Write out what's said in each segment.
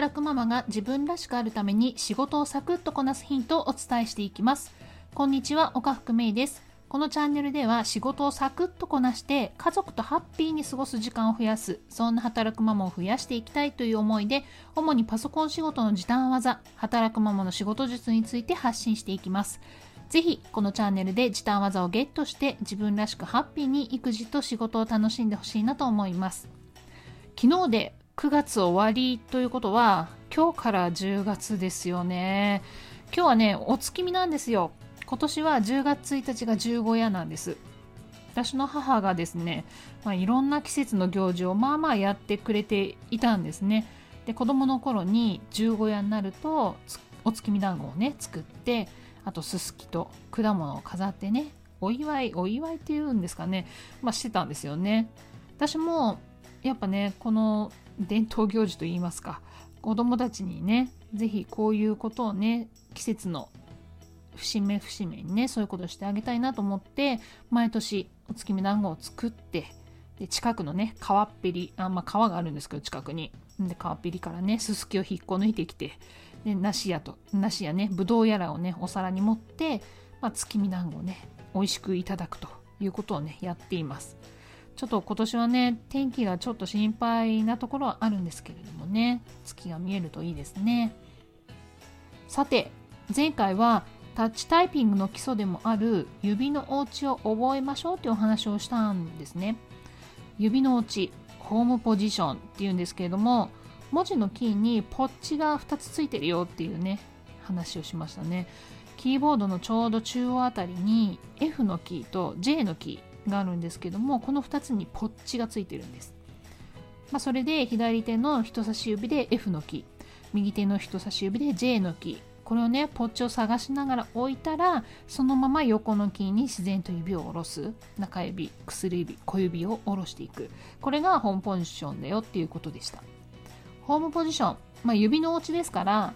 働くママが自分らしくあるために仕事をサクッとこなすヒントをお伝えしていきます。こんにちは岡福芽衣です。このチャンネルでは仕事をサクッとこなして家族とハッピーに過ごす時間を増やすそんな働くママを増やしていきたいという思いで主にパソコン仕事の時短技働くママの仕事術について発信していきます。ぜひこのチャンネルで時短技をゲットして自分らしくハッピーに育児と仕事を楽しんでほしいなと思います。昨日で9月終わりということは今日から10月ですよね。今日はねお月見なんですよ。今年は10月1日が十五夜なんです。私の母がですね、まあ、いろんな季節の行事をまあまあやってくれていたんですね。で子供の頃に十五夜になるとお月見団子をね作ってあとすすきと果物を飾ってねお祝いお祝いっていうんですかね、まあ、してたんですよね。私もやっぱねこの伝統行事といいますか。子供たちにね是非こういうことをね季節の節目節目にねそういうことをしてあげたいなと思って毎年お月見団子を作ってで近くのね川っぺりあまあ川があるんですけど近くに。で川っぺりからねすすきを引っこ抜いてきてで梨やと梨やねぶどうやらをねお皿に盛って、まあ、月見団子をね美味しくいただくということをねやっています。ちょっと今年はね天気がちょっと心配なところはあるんですけれどもね月が見えるといいですねさて前回はタッチタイピングの基礎でもある指のお家を覚えましょうというお話をしたんですね。指のお家、ホームポジションっていうんですけれども、文字のキーにポッチが2つついてるよっていうね、話をしましたね。キーボードのちょうど中央あたりに F のキーと J のキーがあるんですけども、この2つにポッチがついてるんです。まあ、それで左手の人差し指で F のキー、右手の人差し指で J のキー、これをねポッチを探しながら置いたらそのまま横のキーに自然と指を下ろす。中指薬指小指を下ろしていく。これがホームポジションだよっていうことでした。ホームポジション、まあ、指の落ちですから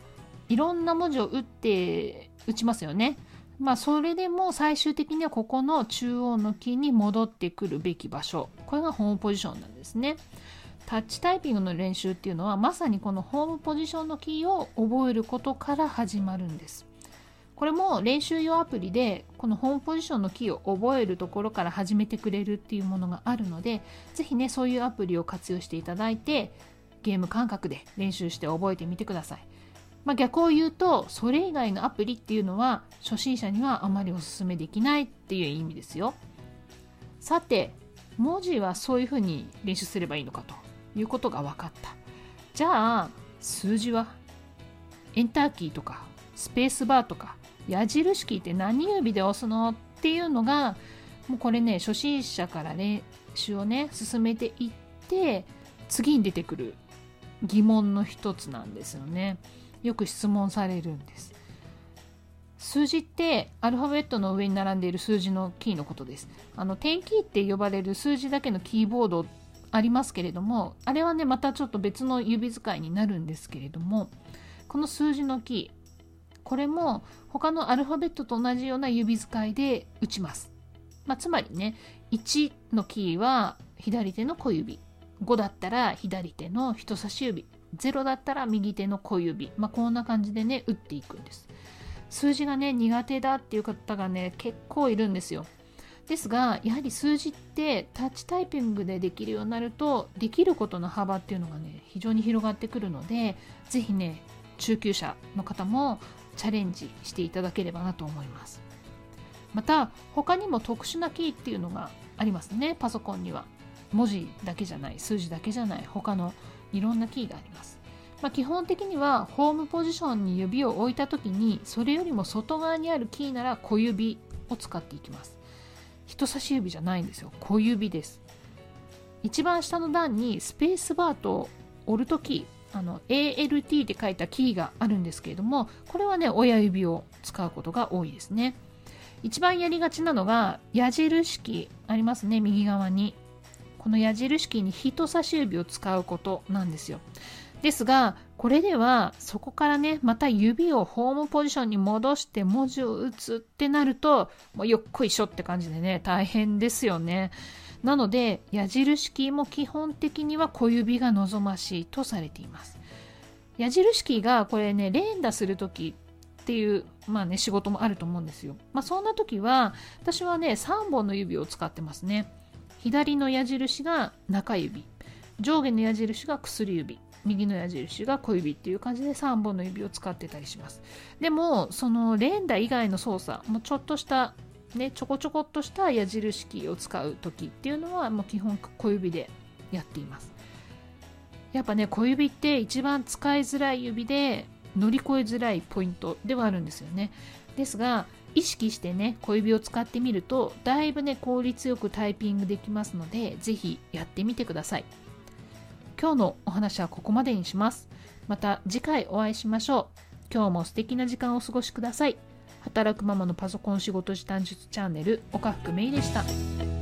いろんな文字を打って打ちますよね。まあそれでも最終的にはここの中央のキーに戻ってくるべき場所これがホームポジションなんですねタッチタイピングの練習っていうのはまさにこのホームポジションのキーを覚えることから始まるんです。これも練習用アプリでこのホームポジションのキーを覚えるところから始めてくれるっていうものがあるので是非ねそういうアプリを活用していただいてゲーム感覚で練習して覚えてみてください。まあ、逆を言うとそれ以外のアプリっていうのは初心者にはあまりおすすめできないっていう意味ですよ。さて文字はそういうふうに練習すればいいのかということが分かったじゃあ数字はエンターキーとかスペースバーとか矢印キーって何指で押すのっていうのがもうこれね初心者から練習をね進めていって次に出てくる疑問の一つなんですよねよく質問されるんです。数字ってアルファベットの上に並んでいる数字のキーのことです。あの点キーって呼ばれる数字だけのキーボードありますけれどもあれはねまたちょっと別の指使いになるんですけれどもこの数字のキーこれも他のアルファベットと同じような指使いで打ちます、まあ、つまりね1のキーは左手の小指。5だったら左手の人差し指。0だったら右手の小指、まあ、こんな感じでね打っていくんです。数字がね苦手だっていう方がね結構いるんですよ。ですがやはり数字ってタッチタイピングでできるようになるとできることの幅っていうのがね非常に広がってくるので是非ね中級者の方もチャレンジしていただければなと思います。また他にも特殊なキーっていうのがありますね。パソコンには。文字だけじゃない数字だけじゃない他のいろんなキーがあります。まあ、基本的にはホームポジションに指を置いた時にそれよりも外側にあるキーなら小指を使っていきます。人差し指じゃないんですよ。小指です。一番下の段にスペースバーとオルトキーあの ALT って書いたキーがあるんですけれどもこれはね親指を使うことが多いですね。一番やりがちなのが矢印キーありますね右側に。この矢印キーに人差し指を使うことなんですよですがこれではそこからねまた指をホームポジションに戻して文字を打つってなるともうよっこいしょって感じでね大変ですよねなので矢印キーも基本的には小指が望ましいとされています矢印キーがこれね連打する時っていうまあね仕事もあると思うんですよ。まあそんな時は私はね3本の指を使ってますね。左の矢印が中指。上下の矢印が薬指。右の矢印が小指っていう感じで3本の指を使ってたりします。でもその連打以外の操作もうちょっとしたねちょこちょこっとした矢印キーを使う時っていうのはもう基本小指でやっています。やっぱね小指って一番使いづらい指で乗り越えづらいポイントではあるんですよね。ですが意識してね小指を使ってみるとだいぶね効率よくタイピングできますので是非やってみてください今日のお話はここまでにします。また次回お会いしましょう。今日も素敵な時間をお過ごしください。働くママのパソコン仕事時短術チャンネル、岡福芽衣でした。